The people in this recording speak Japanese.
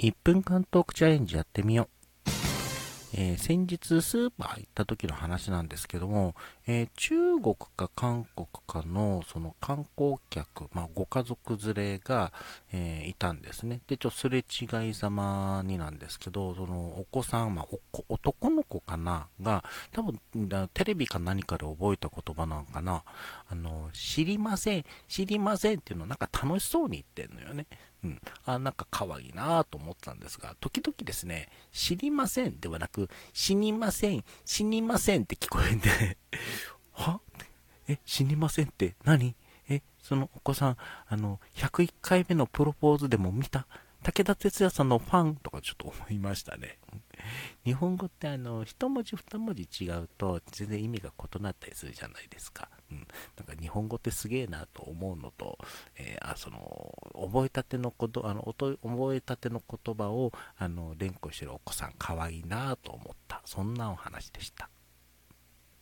1分間トークチャレンジやってみよう。えー、先日スーパー行った時の話なんですけども、えー、中国か韓国かのその観光客、まあ、ご家族連れが、えー、いたんですね。で、ちょっとすれ違いざまになんですけど、そのお子さん、まあ、男の子かなが、多分テレビか何かで覚えた言葉なのかな。あの、知りません、知りませんっていうのをなんか楽しそうに言ってんのよね。うん。あ、なんか可愛いなと思ったんですが、時々ですね、知りませんではなく、死にません、死にませんって聞こえんで は？え、死にませんって何？え、そのお子さん、あの、101回目のプロポーズでも見た？武田鉄矢さんのファンとかちょっと思いましたね。日本語ってあの、一文字二文字違うと全然意味が異なったりするじゃないですか。うん。なんか日本語ってすげえなと思うのと、えー、あ、その、覚えたてのこと、あの、覚えたての言葉を、あの、連呼してるお子さんかわいいなと思った。そんなお話でした。